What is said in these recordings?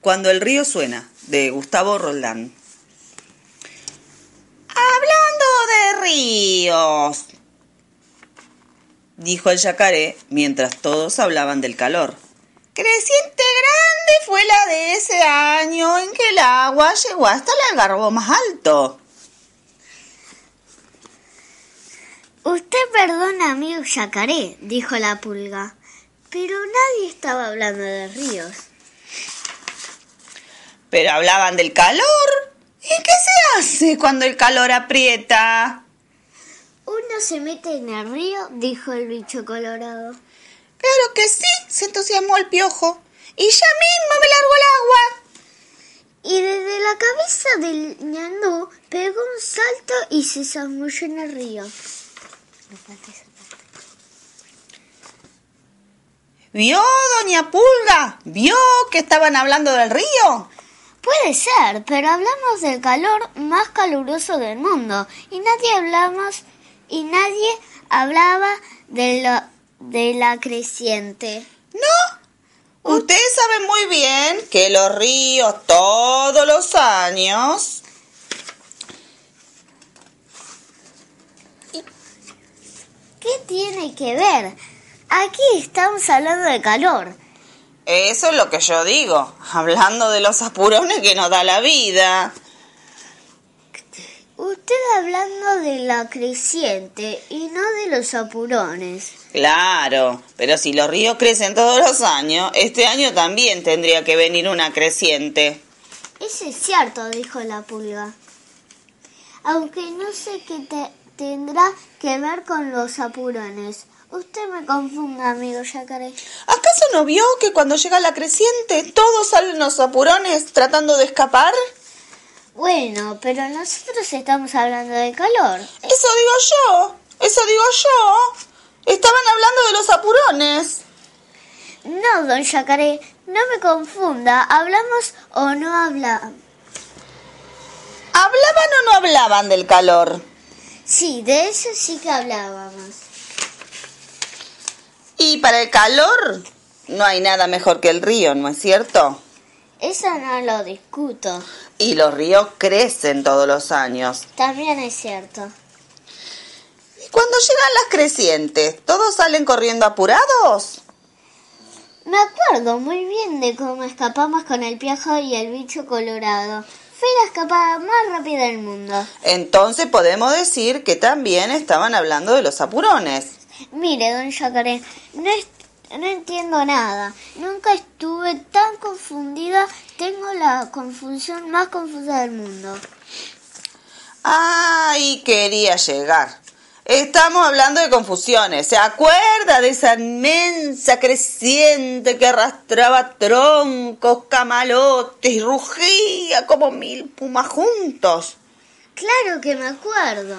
Cuando el río suena, de Gustavo Roldán. Hablando de ríos, dijo el yacaré mientras todos hablaban del calor. Creciente grande fue la de ese año en que el agua llegó hasta el algarrobo más alto. Usted perdona, amigo yacaré, dijo la pulga, pero nadie estaba hablando de ríos. Pero hablaban del calor. ¿Y qué se hace cuando el calor aprieta? Uno se mete en el río, dijo el bicho colorado. Claro que sí, se entusiasmó el piojo. Y ya mismo me largo el agua. Y desde la cabeza del ñandú pegó un salto y se zambulló en el río. ¿Vio, doña Pulga? ¿Vio que estaban hablando del río? Puede ser, pero hablamos del calor más caluroso del mundo y nadie hablamos y nadie hablaba de lo de la creciente. No. Usted sabe muy bien que los ríos todos los años ¿Qué tiene que ver? Aquí estamos hablando de calor. Eso es lo que yo digo, hablando de los apurones que nos da la vida. Usted hablando de la creciente y no de los apurones. Claro, pero si los ríos crecen todos los años, este año también tendría que venir una creciente. Eso es cierto, dijo la pulga. Aunque no sé qué te tendrá que ver con los apurones. Usted me confunde, amigo yacaré. ¿Acaso no vio que cuando llega la creciente todos salen los apurones tratando de escapar? Bueno, pero nosotros estamos hablando de calor. Eso digo yo, eso digo yo. Estaban hablando de los apurones. No, don Yacaré, no me confunda. ¿Hablamos o no hablamos? ¿Hablaban o no hablaban del calor? Sí, de eso sí que hablábamos. Y para el calor no hay nada mejor que el río, ¿no es cierto? Eso no lo discuto. Y los ríos crecen todos los años. También es cierto. Y cuando llegan las crecientes, ¿todos salen corriendo apurados? Me acuerdo muy bien de cómo escapamos con el piojo y el bicho colorado. Fue la escapada más rápida del mundo. Entonces podemos decir que también estaban hablando de los apurones. Mire, don Yacaré, no, no entiendo nada. Nunca estuve tan confundida. Tengo la confusión más confusa del mundo. Ay, quería llegar. Estamos hablando de confusiones. ¿Se acuerda de esa inmensa creciente que arrastraba troncos, camalotes y rugía como mil pumas juntos? Claro que me acuerdo.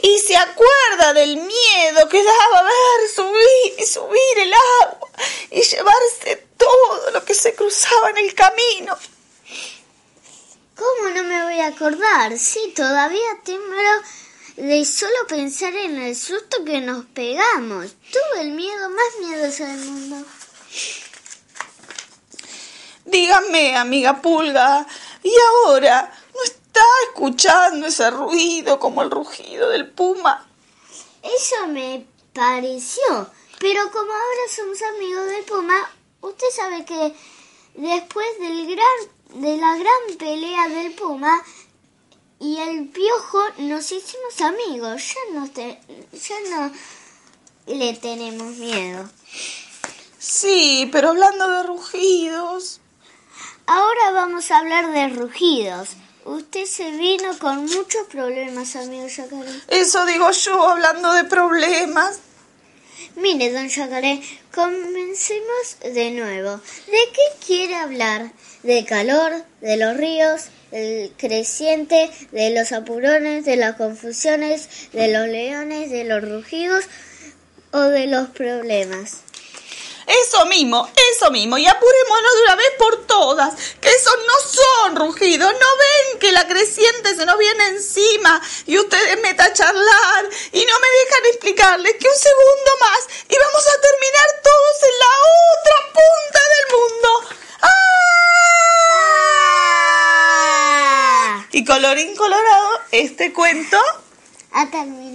Y se acuerda del miedo que daba ver subir y subir el agua y llevarse todo lo que se cruzaba en el camino. ¿Cómo no me voy a acordar? Sí, todavía tiemblo de solo pensar en el susto que nos pegamos. Tuve el miedo más miedoso del mundo. Dígame, amiga Pulga, ¿y ahora está escuchando ese ruido como el rugido del puma? Eso me pareció. Pero como ahora somos amigos del Puma, usted sabe que después del gran, de la gran pelea del Puma y el Piojo nos hicimos amigos. Ya no, te, ya no le tenemos miedo. Sí, pero hablando de rugidos. Ahora vamos a hablar de rugidos. Usted se vino con muchos problemas, amigo Yacaré. Eso digo yo, hablando de problemas. Mire, don Yacaré, comencemos de nuevo. ¿De qué quiere hablar? ¿De calor? ¿De los ríos? ¿Del creciente? ¿De los apurones? ¿De las confusiones? ¿De los leones? ¿De los rugidos? ¿O de los problemas? Eso mismo, eso mismo. Y apurémonos de una vez por todas. Que esos no son rugidos. ¿No que la creciente se nos viene encima? Y ustedes me a charlar y no me dejan explicarles que un segundo más y vamos a terminar todos en la otra punta del mundo. ¡Ah! Y colorín colorado, este cuento Ha terminado.